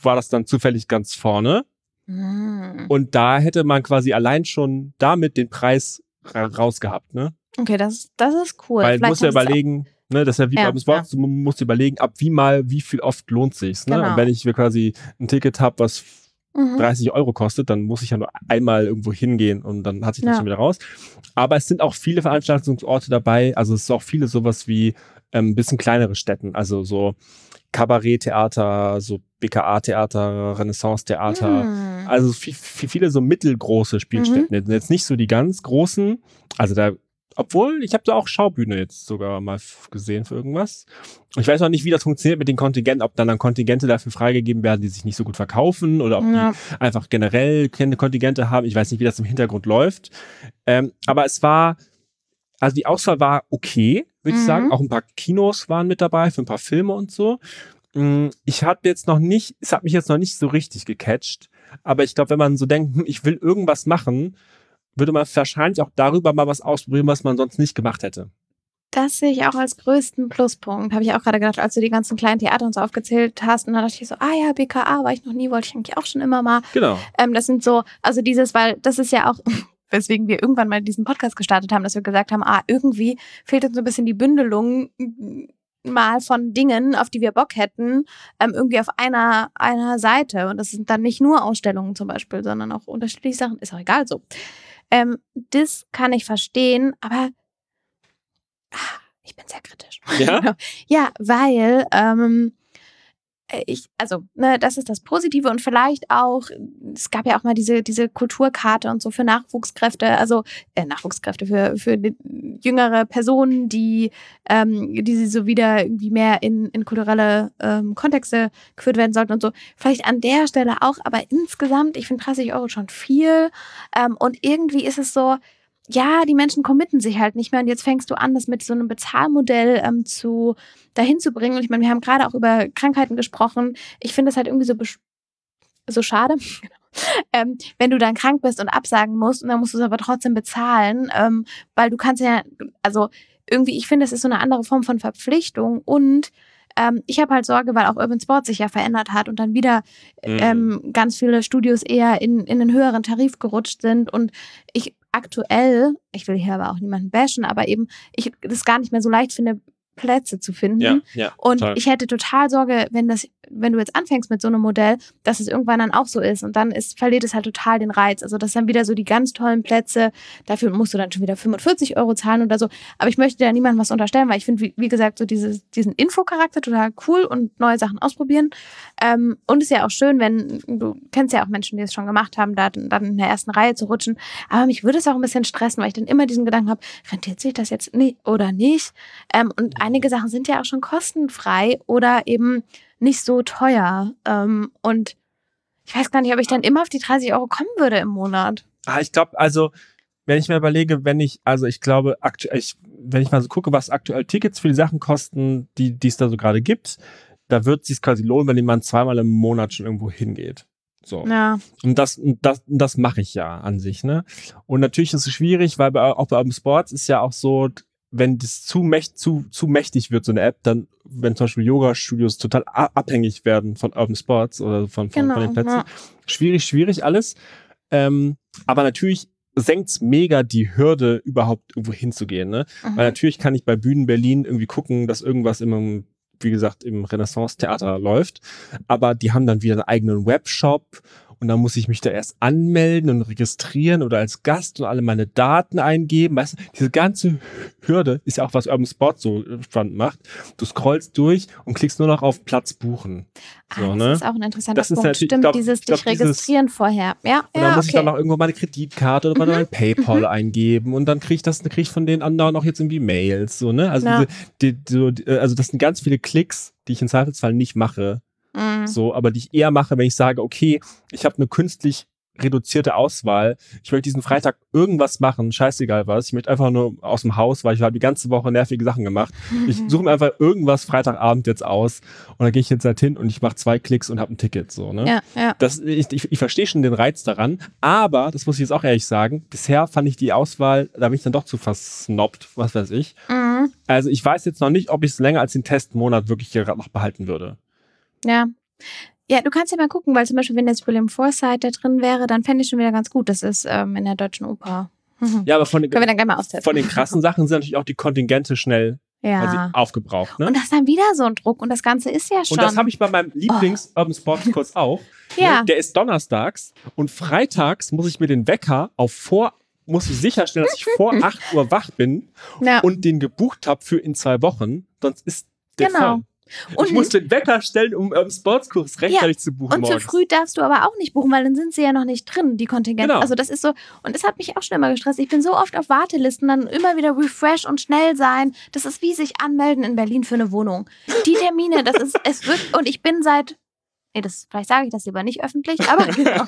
war das dann zufällig ganz vorne. Mhm. Und da hätte man quasi allein schon damit den Preis ra rausgehabt, ne? Okay, das, das ist cool. Weil du Vielleicht musst ja überlegen, ne, das ist ja wie Ja, beim Sport, du musst überlegen, ab wie mal, wie viel oft lohnt sich's, ne? Genau. Und wenn ich mir quasi ein Ticket habe, was Mhm. 30 Euro kostet, dann muss ich ja nur einmal irgendwo hingehen und dann hat sich das Ja. schon wieder raus. Aber es sind auch viele Veranstaltungsorte dabei, also es ist auch viele sowas wie ähm, ein bisschen kleinere Städten, also so Kabaretttheater, so BKA-Theater, Renaissance-Theater, Mhm. also viel, viel, viele so mittelgroße Spielstätten. Jetzt- Jetzt nicht so die ganz großen. Also da, obwohl, ich habe da auch Schaubühne jetzt sogar mal gesehen für irgendwas. Ich weiß noch nicht, wie das funktioniert mit den Kontingenten, ob dann, dann Kontingente dafür freigegeben werden, die sich nicht so gut verkaufen oder ob Ja. die einfach generell keine Kontingente haben. Ich weiß nicht, wie das im Hintergrund läuft. Ähm, aber es war, also die Auswahl war okay, würde ich Mhm. sagen. Auch ein paar Kinos waren mit dabei für ein paar Filme und so. Mm, Ich habe jetzt noch nicht, es hat mich jetzt noch nicht so richtig gecatcht. Aber ich glaube, wenn man so denkt, hm, ich will irgendwas machen, würde man wahrscheinlich auch darüber mal was ausprobieren, was man sonst nicht gemacht hätte. Das sehe ich auch als größten Pluspunkt. Habe ich auch gerade gedacht, als du die ganzen kleinen Theater und so aufgezählt hast. Und dann dachte ich so, ah ja, BKA war ich noch nie, wollte ich eigentlich auch schon immer mal. Genau. Ähm, das sind so, also dieses, weil das ist ja auch, weswegen wir irgendwann mal diesen Podcast gestartet haben, dass wir gesagt haben, ah, irgendwie fehlt uns so ein bisschen die Bündelung mal von Dingen, auf die wir Bock hätten, ähm, irgendwie auf einer, einer Seite. Und das sind dann nicht nur Ausstellungen zum Beispiel, sondern auch unterschiedliche Sachen. Ist auch egal so. Ähm, das kann ich verstehen, aber ah, ich bin sehr kritisch. Ja? ja, weil ähm, äh, ich, also, ne, das ist das Positive und vielleicht auch, es gab ja auch mal diese, diese Kulturkarte und so für Nachwuchskräfte, also äh, Nachwuchskräfte für, für jüngere Personen, die, ähm, die sie so wieder irgendwie mehr in, in kulturelle ähm, Kontexte geführt werden sollten und so. Vielleicht an der Stelle auch, aber insgesamt, ich finde 30 Euro schon viel. Ähm, und irgendwie ist es so, ja, die Menschen committen sich halt nicht mehr und jetzt fängst du an, das mit so einem Bezahlmodell ähm, zu dahin zu bringen. Und ich meine, wir haben gerade auch über Krankheiten gesprochen. Ich finde es halt irgendwie so so schade. Ähm, wenn du dann krank bist und absagen musst und dann musst du es aber trotzdem bezahlen, ähm, weil du kannst ja, also irgendwie, ich finde, es ist so eine andere Form von Verpflichtung und ähm, ich habe halt Sorge, weil auch Urban Sport sich ja verändert hat und dann wieder Mhm. ähm, ganz viele Studios eher in, in einen höheren Tarif gerutscht sind und ich aktuell, ich will hier aber auch niemanden bashen, aber eben ich das gar nicht mehr so leicht finde, Plätze zu finden. Ja, ja. Und total. ich hätte total Sorge, wenn das, wenn du jetzt anfängst mit so einem Modell, dass es irgendwann dann auch so ist. Und dann ist, verliert es halt total den Reiz. Also das sind dann wieder so die ganz tollen Plätze. Dafür musst du dann schon wieder 45 Euro zahlen oder so. Aber ich möchte da niemandem was unterstellen, weil ich finde, wie, wie gesagt, so dieses, diesen Infocharakter total cool und neue Sachen ausprobieren. Ähm, und ist ja auch schön, wenn, du kennst ja auch Menschen, die es schon gemacht haben, da dann in der ersten Reihe zu rutschen. Aber mich würde es auch ein bisschen stressen, weil ich dann immer diesen Gedanken habe, rentiert sich das jetzt nicht oder nicht? Ähm, und einige Sachen sind ja auch schon kostenfrei oder eben nicht so teuer. Ähm, und ich weiß gar nicht, ob ich dann immer auf die 30 Euro kommen würde im Monat. Ah, ich glaube, also, wenn ich mir überlege, wenn ich, also ich glaube, aktuell, wenn ich mal so gucke, was aktuell Tickets für die Sachen kosten, die es da so gerade gibt, da wird es sich quasi lohnen, wenn jemand zweimal im Monat schon irgendwo hingeht. So. Ja. Und das, und das, und das mache ich ja an sich, ne? Und natürlich ist es schwierig, weil bei, auch bei Urban Sports ist ja auch so, wenn das zu, mächt, zu, zu mächtig wird, so eine App, dann, wenn zum Beispiel Yoga-Studios total abhängig werden von Urban Sports oder von, von, Genau, von den Plätzen. ja. Schwierig, schwierig alles. Ähm, aber natürlich senkt's mega die Hürde, überhaupt irgendwo hinzugehen, ne? Weil Mhm. natürlich kann ich bei Bühnen Berlin irgendwie gucken, dass irgendwas im, wie gesagt, im Renaissance-Theater läuft. Aber die haben dann wieder einen eigenen Webshop und dann muss ich mich da erst anmelden und registrieren oder als Gast und alle meine Daten eingeben. Weißt du, diese ganze Hürde ist ja auch, was Urban Sport so spannend macht. Du scrollst durch und klickst nur noch auf Platz buchen. So, ah, das ne? ist auch ein interessanter Das ist Punkt. natürlich- ich Stimmt, glaub- dieses ich glaub, dich dieses- registrieren vorher. Ja, Und ja, dann muss ich okay. dann noch irgendwo meine Kreditkarte oder Mhm. mein PayPal eingeben und dann kriege ich das, kriege ich von den anderen auch jetzt irgendwie Mails, so, ne? Also, Ja. diese, die, die, also das sind ganz viele Klicks, die ich im Zweifelsfall nicht mache, Mhm. so, aber die ich eher mache, wenn ich sage, okay, ich habe eine künstlich reduzierte Auswahl. Ich möchte diesen Freitag irgendwas machen, scheißegal was. Ich möchte einfach nur aus dem Haus, weil ich habe die ganze Woche nervige Sachen gemacht. Ich suche mir einfach irgendwas Freitagabend jetzt aus und dann gehe ich jetzt halt hin und ich mache zwei Klicks und habe ein Ticket, so, ne? Ja, ja. Das, ich, ich, ich verstehe schon den Reiz daran, aber, das muss ich jetzt auch ehrlich sagen, bisher fand ich die Auswahl, da bin ich dann doch zu versnobbt, was weiß ich. Mhm. Also ich weiß jetzt noch nicht, ob ich es länger als den Testmonat wirklich hier noch behalten würde. Ja. Ja, du kannst ja mal gucken, weil zum Beispiel, wenn jetzt William Forsythe da drin wäre, dann fände ich schon wieder ganz gut. Das ist ähm, in der Deutschen Oper. Mhm. Ja, aber von den, Können wir dann gleich mal austesten. von den krassen Sachen sind natürlich auch die Kontingente schnell Ja. aufgebraucht. Ne? Und das ist dann wieder so ein Druck und das Ganze ist ja schon. Und das habe ich bei meinem Lieblings-Urban Sports Kurs auch. Ja. Ne? Der ist donnerstags und freitags muss ich mir den Wecker auf vor, muss ich sicherstellen, dass ich vor 8 Uhr wach bin ja. und den gebucht habe für in zwei Wochen, sonst ist der Genau. voll. Und- ich muss den Wecker stellen, um im Sportskurs rechtzeitig zu buchen Und zu morgens. früh darfst du aber auch nicht buchen, weil dann sind sie ja noch nicht drin, die Kontingente. Genau. Also das ist so, und das hat mich auch schon immer gestresst. Ich bin so oft auf Wartelisten, dann immer wieder refresh und schnell sein. Das ist wie sich anmelden in Berlin für eine Wohnung. Die Termine, das ist, es wird, und ich bin seit, nee, das, vielleicht sage ich das lieber nicht öffentlich, aber genau.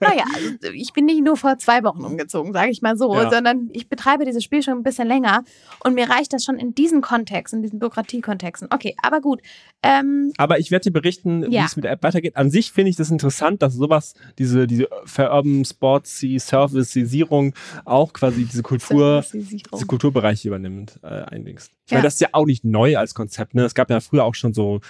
naja, also ich bin nicht nur vor zwei Wochen umgezogen, sage ich mal so, Ja. sondern ich betreibe dieses Spiel schon ein bisschen länger und mir reicht das schon in diesen Kontexten, in diesen Bürokratiekontexten. Okay, aber gut. Ähm, Aber ich werde dir berichten, wie Ja. es mit der App weitergeht. An sich finde ich das interessant, dass sowas, diese, diese Urban Sportsy Serviceisierung auch quasi diese Kultur, diese Kulturbereiche übernimmt, äh, eindingst. Ich Ja. meine, das ist ja auch nicht neu als Konzept, ne? Es gab ja früher auch schon so,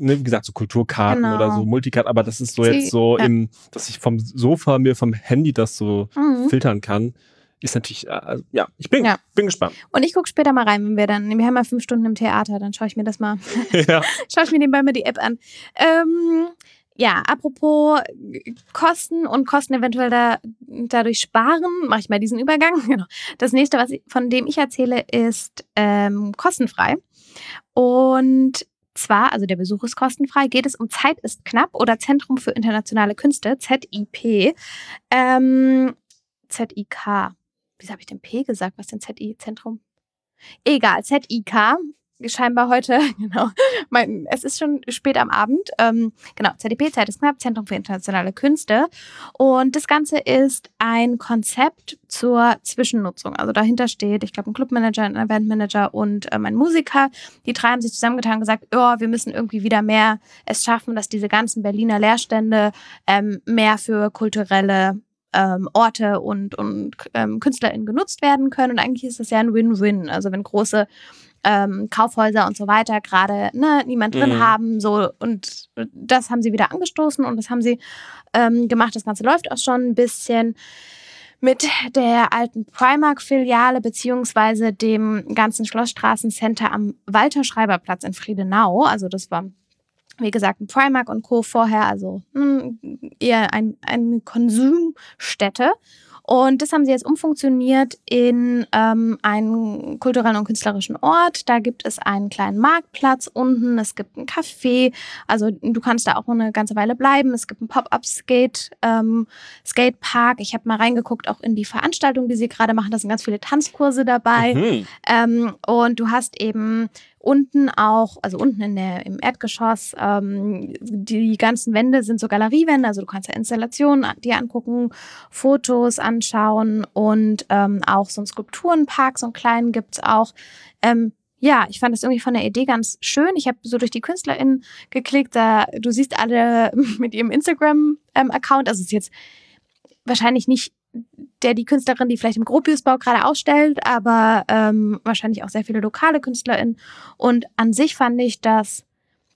ne, wie gesagt, so Kulturkarten Genau. oder so Multicard, aber das ist so Sie- jetzt so ja. im, dass ich vom Sofa mir vom Handy das so Mhm. filtern kann, ist natürlich, äh, ja, ich bin, Ja. bin gespannt. Und ich gucke später mal rein, wenn wir dann, wir haben ja fünf Stunden im Theater, dann schaue ich mir das mal, ja. schaue ich mir nebenbei mal die App an. Ähm, ja, apropos Kosten und Kosten eventuell da, dadurch sparen, mache ich mal diesen Übergang. Genau. Das nächste, was ich, von dem ich erzähle, ist ähm, kostenfrei. Und zwar, also der Besuch ist kostenfrei, geht es um Zeit ist knapp oder Zentrum für internationale Künste, ZIP. Ähm, ZIK. Wieso habe ich denn P gesagt? Was denn ZI? Zentrum? Egal, ZIK. Scheinbar heute, genau, mein, es ist schon spät am Abend. Ähm, genau, ZDP, Zeit ist knapp, Zentrum für internationale Künste. Und das Ganze ist ein Konzept zur Zwischennutzung. Also dahinter steht, ich glaube, ein Clubmanager, ein Eventmanager und ähm, ein Musiker. Die drei haben sich zusammengetan und gesagt, oh, wir müssen irgendwie wieder mehr es schaffen, dass diese ganzen Berliner Leerstände ähm, mehr für kulturelle ähm, Orte und, und ähm, KünstlerInnen genutzt werden können. Und eigentlich ist das ja ein Win-Win. Also wenn große ähm, Kaufhäuser und so weiter gerade ne, niemand drin Mhm. haben. So, und das haben sie wieder angestoßen und das haben sie ähm, gemacht. Das Ganze läuft auch schon ein bisschen mit der alten Primark-Filiale beziehungsweise dem ganzen Schlossstraßencenter am Walter-Schreiber-Platz in Friedenau. Also das war, wie gesagt, ein Primark und Co. vorher, also hm, eher ein, eine Konsumstätte. Und das haben sie jetzt umfunktioniert in ähm, einen kulturellen und künstlerischen Ort. Da gibt es einen kleinen Marktplatz unten, es gibt ein Café, also du kannst da auch eine ganze Weile bleiben. Es gibt einen Pop-up-Skate, ähm, Skatepark. Ich habe mal reingeguckt, auch in die Veranstaltung, die sie gerade machen. Da sind ganz viele Tanzkurse dabei. Mhm. Ähm, und du hast eben unten auch, also unten in der, im Erdgeschoss, ähm, die ganzen Wände sind so Galeriewände, also du kannst ja Installationen dir angucken, Fotos anschauen und ähm, auch so einen Skulpturenpark, so einen kleinen gibt's auch. Ähm, ja, ich fand das irgendwie von der Idee ganz schön. Ich habe so durch die KünstlerInnen geklickt, da du siehst alle mit ihrem Instagram-Account, also es ist jetzt wahrscheinlich nicht der die Künstlerin, die vielleicht im Gropiusbau gerade ausstellt, aber ähm, wahrscheinlich auch sehr viele lokale KünstlerInnen. Und an sich fand ich das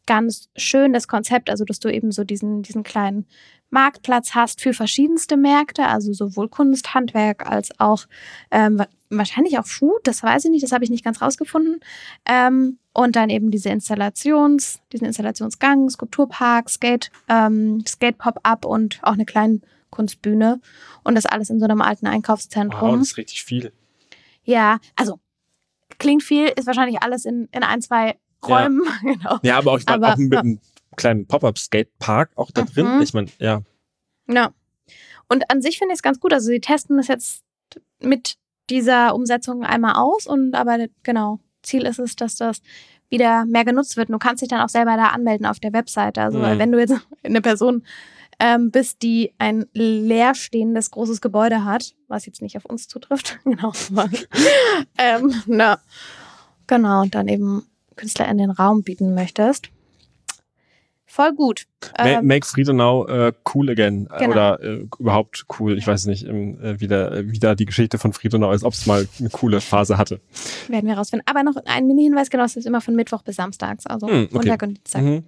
ganz schön, das Konzept, also dass du eben so diesen, diesen kleinen Marktplatz hast für verschiedenste Märkte, also sowohl Kunst, Handwerk als auch ähm, wa- wahrscheinlich auch Food, das weiß ich nicht, das habe ich nicht ganz rausgefunden. Ähm, und dann eben diese Installations, diesen Installationsgang, Skulpturpark, Skate, ähm, Skate-Pop-Up und auch eine kleine Kunstbühne. Und das alles in so einem alten Wow, Einkaufszentrum. das ist richtig viel. ja, also klingt viel, ist wahrscheinlich alles in, in ein, zwei Ja. Räumen. genau. Ja, aber auch, ich Aber- auch mit einem kleinen Pop-Up-Skate-Park auch da drin. Mhm. Ich meine, ja. Ja. Und an sich finde ich es ganz gut. Also sie testen das jetzt mit dieser Umsetzung einmal aus und aber genau, Ziel ist es, dass das wieder mehr genutzt wird. Du kannst dich dann auch selber da anmelden auf der Webseite. Also Mhm. wenn du jetzt eine Person ähm, bist, die ein leerstehendes großes Gebäude hat, was jetzt nicht auf uns zutrifft, genau, ähm, na, genau, und dann eben Künstler in den Raum bieten möchtest. Voll gut. Ähm, Make Friedenau äh, cool again. Genau. Oder äh, überhaupt cool. Ich weiß nicht, äh, wie, da, äh, wie da die Geschichte von Friedenau ist, ob es mal eine coole Phase hatte. Werden wir rausfinden. Aber noch ein Mini-Hinweis, genau, es ist immer von Mittwoch bis Samstags, also Hm, okay. Montag und Dienstag Mhm.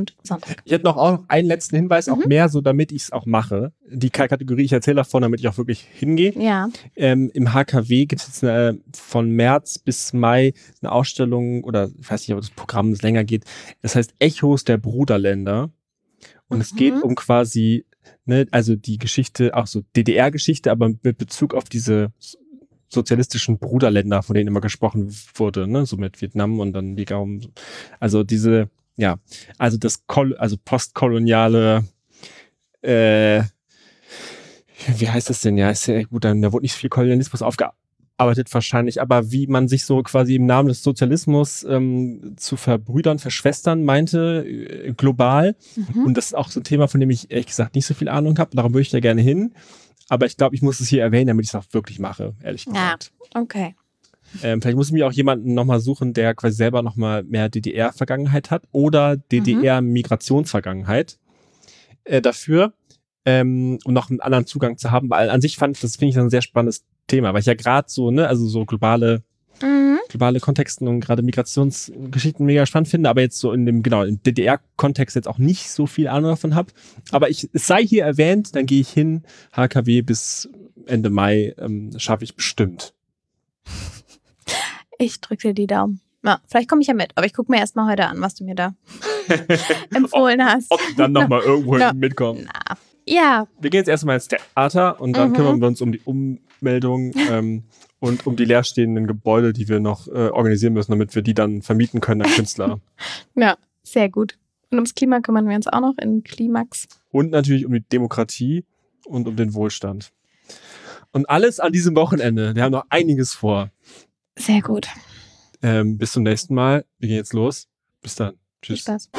Und Sonntag. Ich hätte noch auch noch einen letzten Hinweis, auch Mhm. mehr so, damit ich es auch mache. Die Kategorie, ich erzähle davon, damit ich auch wirklich hingehe. Ja. Ähm, Im HKW gibt es jetzt eine, von März bis Mai eine Ausstellung oder ich weiß nicht, ob das Programm länger geht. Das heißt Echos der Bruderländer. Und es Mhm. geht um quasi, ne, also die Geschichte, auch so DDR-Geschichte, aber mit Bezug auf diese sozialistischen Bruderländer, von denen immer gesprochen wurde, ne, so mit Vietnam und dann die Gaum. Also diese, ja, also das Kol also postkoloniale, äh, wie heißt das denn? Ja, ist ja gut, dann, da wurde nicht viel Kolonialismus aufgearbeitet wahrscheinlich, aber wie man sich so quasi im Namen des Sozialismus ähm, zu verbrüdern, verschwestern meinte, äh, global. Mhm. Und das ist auch so ein Thema, von dem ich ehrlich gesagt nicht so viel Ahnung habe. Darum würde ich da gerne hin. Aber ich glaube, ich muss es hier erwähnen, damit ich es auch wirklich mache, ehrlich Ja. gesagt. Okay. Ähm, vielleicht muss ich mir auch jemanden nochmal suchen, der quasi selber nochmal mehr DDR-Vergangenheit hat oder DDR-Migrationsvergangenheit äh, dafür, ähm, um noch einen anderen Zugang zu haben. Weil an sich fand ich, das finde ich ein sehr spannendes Thema, weil ich ja gerade so, ne, also so globale Mhm. globale Kontexten und gerade Migrationsgeschichten mega spannend finde, aber jetzt so in dem, genau, im DDR-Kontext jetzt auch nicht so viel Ahnung davon habe. Aber ich, es sei hier erwähnt, dann gehe ich hin, HKW bis Ende Mai ähm, schaffe ich bestimmt. Ich drücke dir die Daumen. Ja, vielleicht komme ich ja mit, aber ich gucke mir erst mal heute an, was du mir da empfohlen hast. Ob ich dann nochmal irgendwo Ja. mitkommen. Na. Ja, Wir gehen jetzt erstmal ins Theater und dann Mhm. kümmern wir uns um die Ummeldung ähm, und um die leerstehenden Gebäude, die wir noch äh, organisieren müssen, damit wir die dann vermieten können an Künstler. ja, sehr gut. Und ums Klima kümmern wir uns auch noch in Klimax. und natürlich um die Demokratie und um den Wohlstand. Und alles an diesem Wochenende. Wir haben noch einiges vor. Sehr gut. Ähm, bis zum nächsten Mal. Wir gehen jetzt los. Bis dann. Viel Tschüss. Spaß.